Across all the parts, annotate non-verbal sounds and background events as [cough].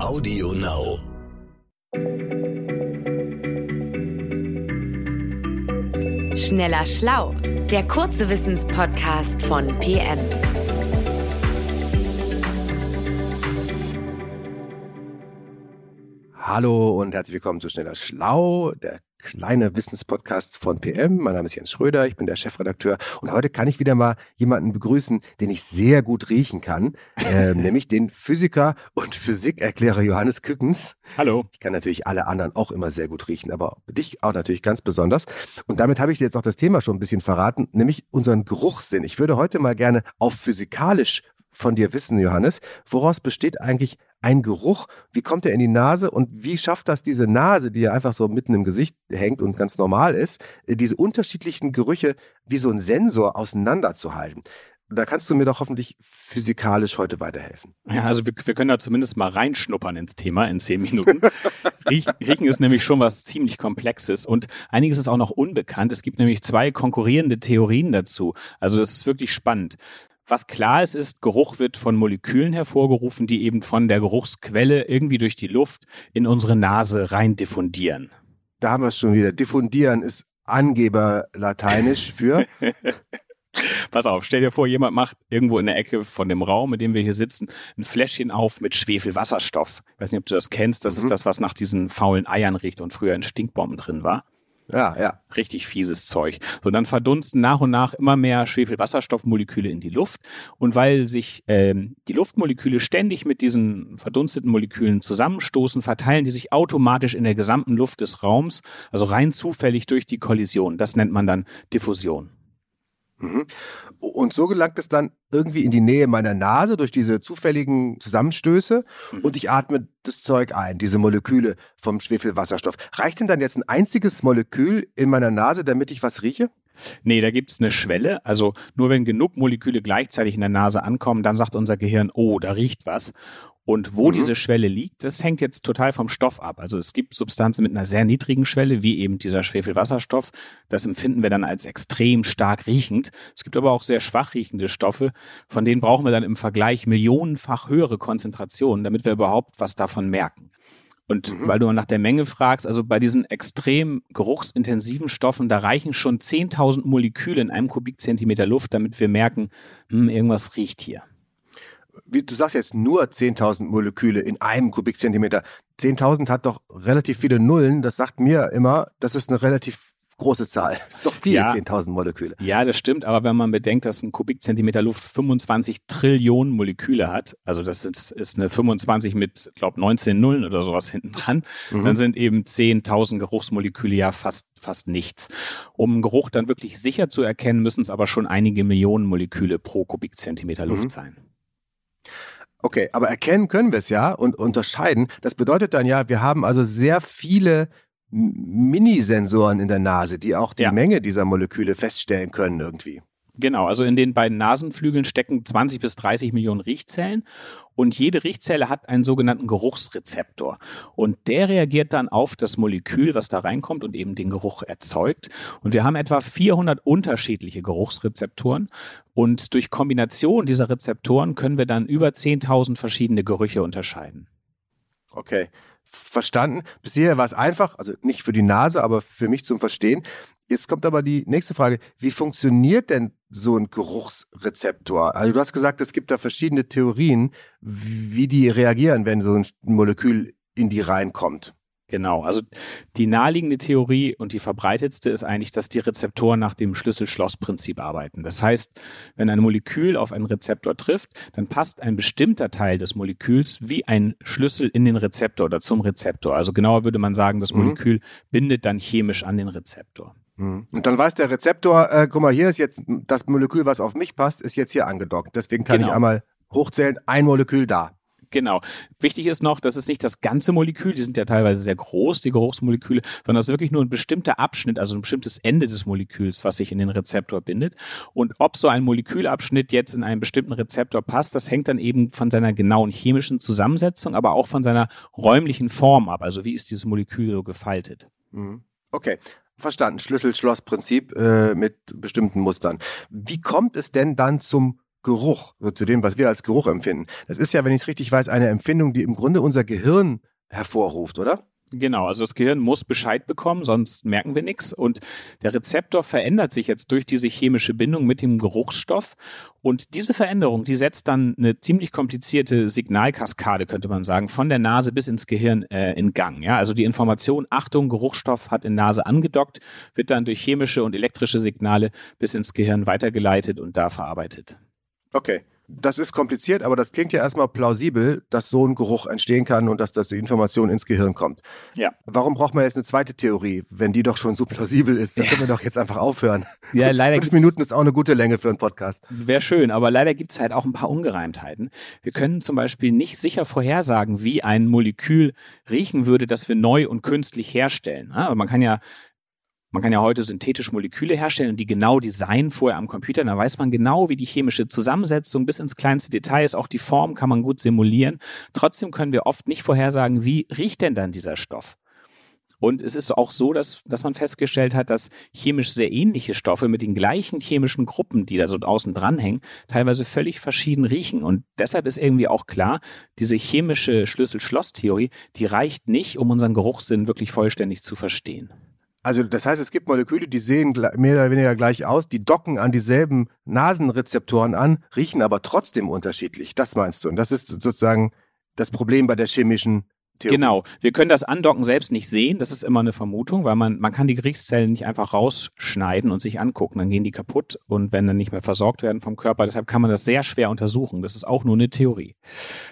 Audio Now. Schneller Schlau, der kurze Wissenspodcast von PM. Hallo und herzlich willkommen zu Schneller Schlau, der kleine Wissenspodcast von PM. Mein Name ist Jens Schröder, ich bin der Chefredakteur und heute kann ich wieder mal jemanden begrüßen, den ich sehr gut riechen kann, äh, [laughs] nämlich den Physiker und Physikerklärer Johannes Kückens. Hallo. Ich kann natürlich alle anderen auch immer sehr gut riechen, aber dich auch natürlich ganz besonders. Und damit habe ich dir jetzt auch das Thema schon ein bisschen verraten, nämlich unseren Geruchssinn. Ich würde heute mal gerne auf physikalisch von dir wissen, Johannes, woraus besteht eigentlich ein Geruch? Wie kommt er in die Nase und wie schafft das diese Nase, die ja einfach so mitten im Gesicht hängt und ganz normal ist, äh, diese unterschiedlichen Gerüche wie so ein Sensor auseinanderzuhalten? Da kannst du mir doch hoffentlich physikalisch heute weiterhelfen. Ja, also wir, wir können da zumindest mal reinschnuppern ins Thema in zehn Minuten. [laughs] Riechen, Riechen ist nämlich schon was ziemlich Komplexes und einiges ist auch noch unbekannt. Es gibt nämlich zwei konkurrierende Theorien dazu. Also das ist wirklich spannend. Was klar ist, ist, Geruch wird von Molekülen hervorgerufen, die eben von der Geruchsquelle irgendwie durch die Luft in unsere Nase rein diffundieren. Da haben wir es schon wieder. Diffundieren ist Angeberlateinisch für. [laughs] Pass auf, stell dir vor, jemand macht irgendwo in der Ecke von dem Raum, in dem wir hier sitzen, ein Fläschchen auf mit Schwefelwasserstoff. Ich weiß nicht, ob du das kennst. Das mhm. ist das, was nach diesen faulen Eiern riecht und früher in Stinkbomben drin war. Ja, ja. Richtig fieses Zeug. So, dann verdunsten nach und nach immer mehr Schwefelwasserstoffmoleküle in die Luft. Und weil sich ähm, die Luftmoleküle ständig mit diesen verdunsteten Molekülen zusammenstoßen, verteilen die sich automatisch in der gesamten Luft des Raums, also rein zufällig durch die Kollision. Das nennt man dann Diffusion. Mhm. Und so gelangt es dann irgendwie in die Nähe meiner Nase durch diese zufälligen Zusammenstöße mhm. und ich atme das Zeug ein, diese Moleküle vom Schwefelwasserstoff. Reicht denn dann jetzt ein einziges Molekül in meiner Nase, damit ich was rieche? Nee, da gibt's eine Schwelle. Also nur wenn genug Moleküle gleichzeitig in der Nase ankommen, dann sagt unser Gehirn, oh, da riecht was. Und wo mhm. diese Schwelle liegt, das hängt jetzt total vom Stoff ab. Also es gibt Substanzen mit einer sehr niedrigen Schwelle, wie eben dieser Schwefelwasserstoff. Das empfinden wir dann als extrem stark riechend. Es gibt aber auch sehr schwach riechende Stoffe, von denen brauchen wir dann im Vergleich millionenfach höhere Konzentrationen, damit wir überhaupt was davon merken. Und mhm. weil du nach der Menge fragst, also bei diesen extrem geruchsintensiven Stoffen, da reichen schon 10.000 Moleküle in einem Kubikzentimeter Luft, damit wir merken, hm, irgendwas riecht hier wie, du sagst jetzt nur 10.000 Moleküle in einem Kubikzentimeter. 10.000 hat doch relativ viele Nullen. Das sagt mir immer, das ist eine relativ große Zahl. Das [laughs] ist doch viel, ja, 10.000 Moleküle. Ja, das stimmt. Aber wenn man bedenkt, dass ein Kubikzentimeter Luft 25 Trillionen Moleküle hat, also das ist, ist eine 25 mit, glaube 19 Nullen oder sowas hinten dran, mhm. dann sind eben 10.000 Geruchsmoleküle ja fast fast nichts. Um Geruch dann wirklich sicher zu erkennen, müssen es aber schon einige Millionen Moleküle pro Kubikzentimeter Luft mhm. sein. Okay, aber erkennen können wir es ja und unterscheiden. Das bedeutet dann ja, wir haben also sehr viele Minisensoren in der Nase, die auch die ja. Menge dieser Moleküle feststellen können irgendwie. Genau, also in den beiden Nasenflügeln stecken 20 bis 30 Millionen Riechzellen und jede Riechzelle hat einen sogenannten Geruchsrezeptor und der reagiert dann auf das Molekül, was da reinkommt und eben den Geruch erzeugt. Und wir haben etwa 400 unterschiedliche Geruchsrezeptoren und durch Kombination dieser Rezeptoren können wir dann über 10.000 verschiedene Gerüche unterscheiden. Okay verstanden. Bisher war es einfach, also nicht für die Nase, aber für mich zum Verstehen. Jetzt kommt aber die nächste Frage. Wie funktioniert denn so ein Geruchsrezeptor? Also du hast gesagt, es gibt da verschiedene Theorien, wie die reagieren, wenn so ein Molekül in die reinkommt. Genau, also die naheliegende Theorie und die verbreitetste ist eigentlich, dass die Rezeptoren nach dem Schlüssel-Schloss-Prinzip arbeiten. Das heißt, wenn ein Molekül auf einen Rezeptor trifft, dann passt ein bestimmter Teil des Moleküls wie ein Schlüssel in den Rezeptor oder zum Rezeptor. Also genauer würde man sagen, das mhm. Molekül mhm. bindet dann chemisch an den Rezeptor. Mhm. Und dann weiß der Rezeptor, äh, guck mal, hier ist jetzt das Molekül, was auf mich passt, ist jetzt hier angedockt. Deswegen kann genau. ich einmal hochzählen, ein Molekül da. Genau. Wichtig ist noch, das ist nicht das ganze Molekül, die sind ja teilweise sehr groß, die Geruchsmoleküle, sondern es ist wirklich nur ein bestimmter Abschnitt, also ein bestimmtes Ende des Moleküls, was sich in den Rezeptor bindet. Und ob so ein Molekülabschnitt jetzt in einen bestimmten Rezeptor passt, das hängt dann eben von seiner genauen chemischen Zusammensetzung, aber auch von seiner räumlichen Form ab. Also wie ist dieses Molekül so gefaltet? Mhm. Okay. Verstanden. Schlüssel-Schloss-Prinzip äh, mit bestimmten Mustern. Wie kommt es denn dann zum Geruch, so zu dem, was wir als Geruch empfinden. Das ist ja, wenn ich es richtig weiß, eine Empfindung, die im Grunde unser Gehirn hervorruft, oder? Genau, also das Gehirn muss Bescheid bekommen, sonst merken wir nichts. Und der Rezeptor verändert sich jetzt durch diese chemische Bindung mit dem Geruchsstoff. Und diese Veränderung, die setzt dann eine ziemlich komplizierte Signalkaskade, könnte man sagen, von der Nase bis ins Gehirn äh, in Gang. Ja, also die Information, Achtung, Geruchsstoff hat in Nase angedockt, wird dann durch chemische und elektrische Signale bis ins Gehirn weitergeleitet und da verarbeitet. Okay das ist kompliziert, aber das klingt ja erstmal plausibel, dass so ein Geruch entstehen kann und dass das die Information ins Gehirn kommt. Ja. Warum braucht man jetzt eine zweite Theorie, wenn die doch schon so plausibel ist? Dann ja. können wir doch jetzt einfach aufhören. Ja, [laughs] leider. Fünf Minuten ist auch eine gute Länge für einen Podcast. Wäre schön, aber leider gibt es halt auch ein paar Ungereimtheiten. Wir können zum Beispiel nicht sicher vorhersagen, wie ein Molekül riechen würde, das wir neu und künstlich herstellen. Aber man kann ja man kann ja heute synthetische Moleküle herstellen und die genau designen vorher am Computer. Da weiß man genau, wie die chemische Zusammensetzung bis ins kleinste Detail ist. Auch die Form kann man gut simulieren. Trotzdem können wir oft nicht vorhersagen, wie riecht denn dann dieser Stoff. Und es ist auch so, dass, dass man festgestellt hat, dass chemisch sehr ähnliche Stoffe mit den gleichen chemischen Gruppen, die da so außen dranhängen, teilweise völlig verschieden riechen. Und deshalb ist irgendwie auch klar, diese chemische Schlüssel-Schloss-Theorie, die reicht nicht, um unseren Geruchssinn wirklich vollständig zu verstehen. Also das heißt, es gibt Moleküle, die sehen mehr oder weniger gleich aus, die docken an dieselben Nasenrezeptoren an, riechen aber trotzdem unterschiedlich. Das meinst du? Und das ist sozusagen das Problem bei der chemischen Theorie. Genau. Wir können das Andocken selbst nicht sehen. Das ist immer eine Vermutung, weil man, man kann die Gerichtszellen nicht einfach rausschneiden und sich angucken. Dann gehen die kaputt und wenn dann nicht mehr versorgt werden vom Körper. Deshalb kann man das sehr schwer untersuchen. Das ist auch nur eine Theorie.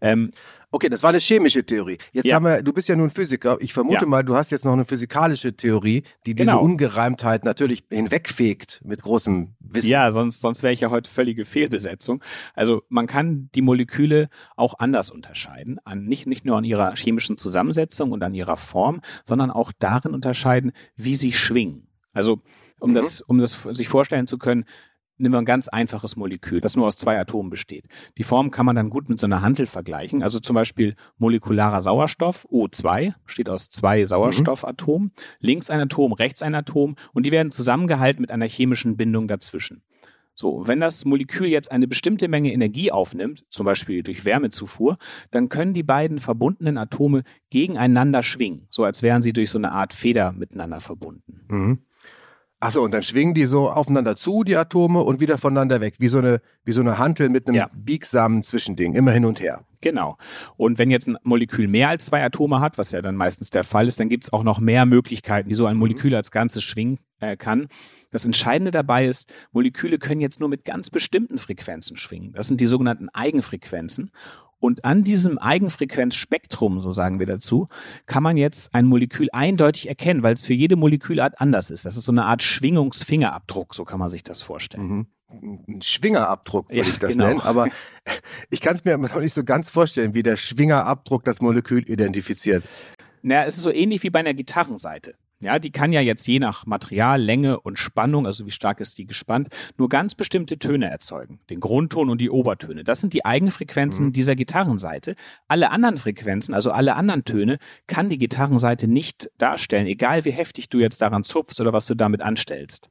Ähm, Okay, das war eine chemische Theorie. Jetzt ja. haben wir, du bist ja nun Physiker. Ich vermute ja. mal, du hast jetzt noch eine physikalische Theorie, die diese genau. Ungereimtheit natürlich hinwegfegt mit großem Wissen. Ja, sonst, sonst wäre ich ja heute völlige Fehlbesetzung. Also man kann die Moleküle auch anders unterscheiden, an, nicht, nicht nur an ihrer chemischen Zusammensetzung und an ihrer Form, sondern auch darin unterscheiden, wie sie schwingen. Also um mhm. das, um das sich vorstellen zu können, nehmen wir ein ganz einfaches Molekül, das nur aus zwei Atomen besteht. Die Form kann man dann gut mit so einer Hantel vergleichen. Also zum Beispiel molekularer Sauerstoff, O2, besteht aus zwei Sauerstoffatomen. Mhm. Links ein Atom, rechts ein Atom und die werden zusammengehalten mit einer chemischen Bindung dazwischen. So, wenn das Molekül jetzt eine bestimmte Menge Energie aufnimmt, zum Beispiel durch Wärmezufuhr, dann können die beiden verbundenen Atome gegeneinander schwingen, so als wären sie durch so eine Art Feder miteinander verbunden. Mhm. Achso, und dann schwingen die so aufeinander zu, die Atome, und wieder voneinander weg, wie so eine, wie so eine Hantel mit einem ja. biegsamen Zwischending, immer hin und her. Genau. Und wenn jetzt ein Molekül mehr als zwei Atome hat, was ja dann meistens der Fall ist, dann gibt es auch noch mehr Möglichkeiten, wie so ein mhm. Molekül als Ganzes schwingen äh, kann. Das Entscheidende dabei ist, Moleküle können jetzt nur mit ganz bestimmten Frequenzen schwingen. Das sind die sogenannten Eigenfrequenzen. Und an diesem Eigenfrequenzspektrum, so sagen wir dazu, kann man jetzt ein Molekül eindeutig erkennen, weil es für jede Molekülart anders ist. Das ist so eine Art Schwingungsfingerabdruck, so kann man sich das vorstellen. Mhm. Ein Schwingerabdruck würde ja, ich das genau. nennen, aber [laughs] ich kann es mir noch nicht so ganz vorstellen, wie der Schwingerabdruck das Molekül identifiziert. Naja, es ist so ähnlich wie bei einer Gitarrenseite. Ja, die kann ja jetzt je nach Material, Länge und Spannung, also wie stark ist die gespannt, nur ganz bestimmte Töne erzeugen. Den Grundton und die Obertöne. Das sind die Eigenfrequenzen mhm. dieser Gitarrenseite. Alle anderen Frequenzen, also alle anderen Töne, kann die Gitarrenseite nicht darstellen, egal wie heftig du jetzt daran zupfst oder was du damit anstellst.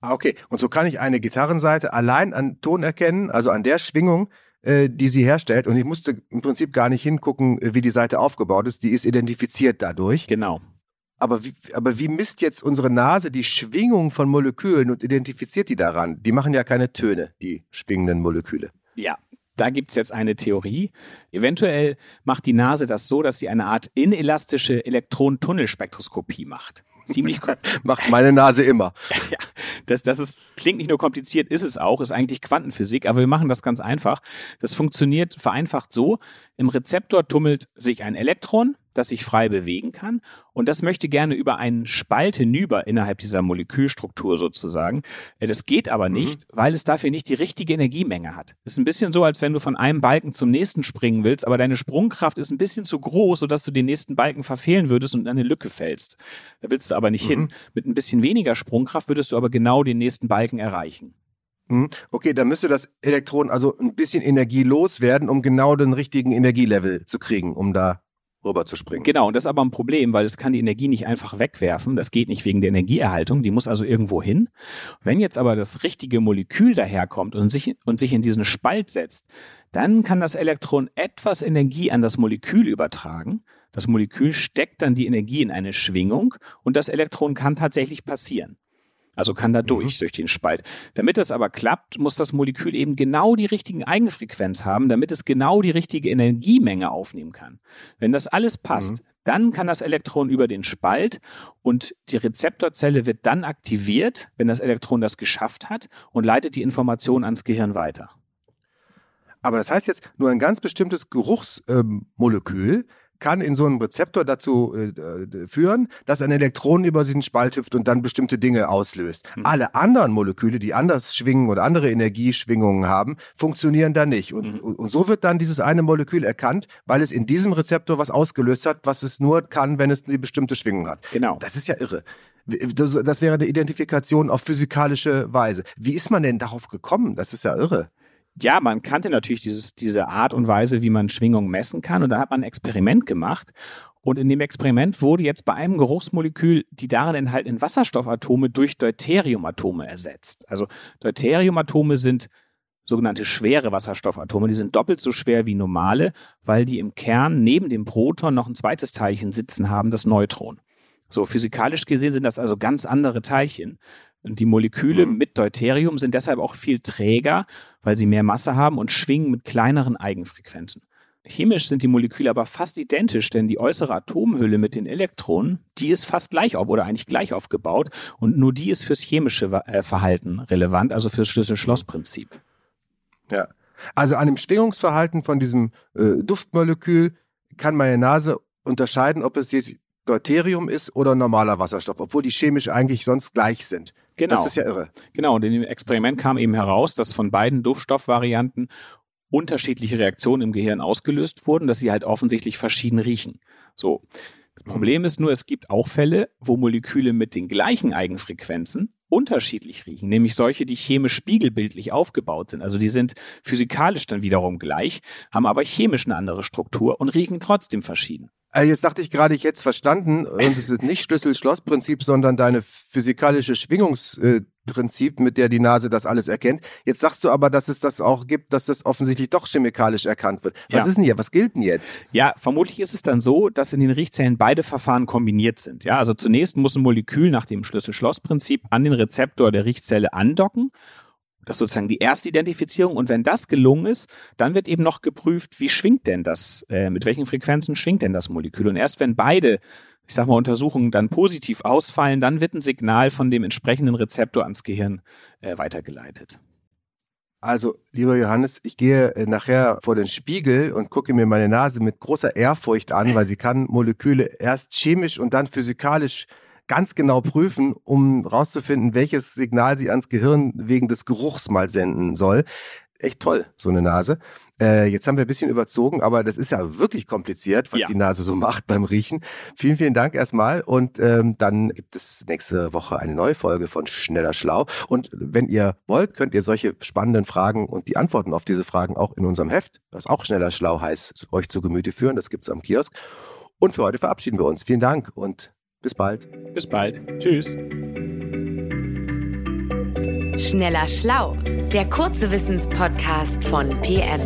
Ah, okay. Und so kann ich eine Gitarrenseite allein an Ton erkennen, also an der Schwingung, äh, die sie herstellt. Und ich musste im Prinzip gar nicht hingucken, wie die Seite aufgebaut ist. Die ist identifiziert dadurch. Genau. Aber wie, aber wie misst jetzt unsere Nase die Schwingung von Molekülen und identifiziert die daran? Die machen ja keine Töne, die schwingenden Moleküle. Ja, da gibt es jetzt eine Theorie. Eventuell macht die Nase das so, dass sie eine Art inelastische Elektronentunnelspektroskopie macht. Ziemlich [laughs] macht meine Nase immer. [laughs] ja, das, das ist, klingt nicht nur kompliziert, ist es auch, ist eigentlich Quantenphysik, aber wir machen das ganz einfach. Das funktioniert vereinfacht so. Im Rezeptor tummelt sich ein Elektron, das sich frei bewegen kann. Und das möchte gerne über einen Spalt hinüber innerhalb dieser Molekülstruktur sozusagen. Äh, das geht aber mhm. nicht, mhm. weil es dafür nicht die richtige Energiemenge hat. Ist ein bisschen so, als wenn du von einem Balken zum nächsten springen willst, aber deine Sprungkraft ist ein bisschen zu groß, sodass du den nächsten Balken verfehlen würdest und in eine Lücke fällst. Da willst du aber nicht mhm. hin. Mit ein bisschen weniger Sprungkraft würdest du aber genau den nächsten Balken erreichen. Mhm. Okay, dann müsste das Elektron also ein bisschen Energie loswerden, um genau den richtigen Energielevel zu kriegen, um da rüber zu springen. Genau, und das ist aber ein Problem, weil es kann die Energie nicht einfach wegwerfen. Das geht nicht wegen der Energieerhaltung. Die muss also irgendwo hin. Wenn jetzt aber das richtige Molekül daherkommt und sich, und sich in diesen Spalt setzt, dann kann das Elektron etwas Energie an das Molekül übertragen. Das Molekül steckt dann die Energie in eine Schwingung und das Elektron kann tatsächlich passieren. Also kann da mhm. durch, mhm. durch den Spalt. Damit das aber klappt, muss das Molekül eben genau die richtigen Eigenfrequenz haben, damit es genau die richtige Energiemenge aufnehmen kann. Wenn das alles passt, mhm. dann kann das Elektron über den Spalt und die Rezeptorzelle wird dann aktiviert, wenn das Elektron das geschafft hat und leitet die Information ans Gehirn weiter. Aber das heißt jetzt, nur ein ganz bestimmtes Geruchsmolekül ähm, kann in so einem Rezeptor dazu äh, führen, dass ein Elektron über diesen Spalt hüpft und dann bestimmte Dinge auslöst. Mhm. Alle anderen Moleküle, die anders schwingen oder andere Energieschwingungen haben, funktionieren da nicht. Und, mhm. und so wird dann dieses eine Molekül erkannt, weil es in diesem Rezeptor was ausgelöst hat, was es nur kann, wenn es eine bestimmte Schwingung hat. Genau. Das ist ja irre. Das, das wäre eine Identifikation auf physikalische Weise. Wie ist man denn darauf gekommen? Das ist ja irre ja, man kannte natürlich dieses, diese Art und Weise, wie man Schwingung messen kann. Und da hat man ein Experiment gemacht. Und in dem Experiment wurde jetzt bei einem Geruchsmolekül die darin enthaltenen Wasserstoffatome durch Deuteriumatome ersetzt. Also Deuteriumatome sind sogenannte schwere Wasserstoffatome. Die sind doppelt so schwer wie normale, weil die im Kern neben dem Proton noch ein zweites Teilchen sitzen haben, das Neutron. So physikalisch gesehen sind das also ganz andere Teilchen. Und die Moleküle mhm. mit Deuterium sind deshalb auch viel träger, weil sie mehr Masse haben und schwingen mit kleineren Eigenfrequenzen. Chemisch sind die Moleküle aber fast identisch, denn die äußere Atomhülle mit den Elektronen, die ist fast gleich auf oder eigentlich gleich aufgebaut und nur die ist fürs chemische äh, Verhalten relevant, also fürs Schlüssel-Schloss-Prinzip. Ja. Also an dem Schwingungsverhalten von diesem äh, Duftmolekül kann meine Nase unterscheiden, ob es jetzt Deuterium ist oder normaler Wasserstoff, obwohl die chemisch eigentlich sonst gleich sind. Genau. Das ist ja irre. Genau, und in dem Experiment kam eben heraus, dass von beiden Duftstoffvarianten unterschiedliche Reaktionen im Gehirn ausgelöst wurden, dass sie halt offensichtlich verschieden riechen. So. Das Problem ist nur, es gibt auch Fälle, wo Moleküle mit den gleichen Eigenfrequenzen unterschiedlich riechen, nämlich solche, die chemisch spiegelbildlich aufgebaut sind. Also die sind physikalisch dann wiederum gleich, haben aber chemisch eine andere Struktur und riechen trotzdem verschieden. Also jetzt dachte ich gerade, ich hätte es verstanden und es ist nicht Schlüssel-Schloss-Prinzip, sondern deine physikalische Schwingungsprinzip, mit der die Nase das alles erkennt. Jetzt sagst du aber, dass es das auch gibt, dass das offensichtlich doch chemikalisch erkannt wird. Was ja. ist denn hier? Was gilt denn jetzt? Ja, vermutlich ist es dann so, dass in den Riechzellen beide Verfahren kombiniert sind. Ja, also zunächst muss ein Molekül nach dem Schlüssel-Schloss-Prinzip an den Rezeptor der Riechzelle andocken das ist sozusagen die erste Identifizierung. Und wenn das gelungen ist, dann wird eben noch geprüft, wie schwingt denn das, äh, mit welchen Frequenzen schwingt denn das Molekül. Und erst wenn beide, ich sag mal, Untersuchungen dann positiv ausfallen, dann wird ein Signal von dem entsprechenden Rezeptor ans Gehirn äh, weitergeleitet. Also, lieber Johannes, ich gehe äh, nachher vor den Spiegel und gucke mir meine Nase mit großer Ehrfurcht an, weil sie kann Moleküle erst chemisch und dann physikalisch ganz genau prüfen, um rauszufinden, welches Signal sie ans Gehirn wegen des Geruchs mal senden soll. Echt toll, so eine Nase. Äh, jetzt haben wir ein bisschen überzogen, aber das ist ja wirklich kompliziert, was ja. die Nase so macht beim Riechen. Vielen, vielen Dank erstmal und ähm, dann gibt es nächste Woche eine neue Folge von Schneller Schlau. Und wenn ihr wollt, könnt ihr solche spannenden Fragen und die Antworten auf diese Fragen auch in unserem Heft, das auch Schneller Schlau heißt, euch zu Gemüte führen. Das gibt's am Kiosk. Und für heute verabschieden wir uns. Vielen Dank und bis bald. Bis bald. Tschüss. Schneller Schlau, der kurze Wissenspodcast von PM.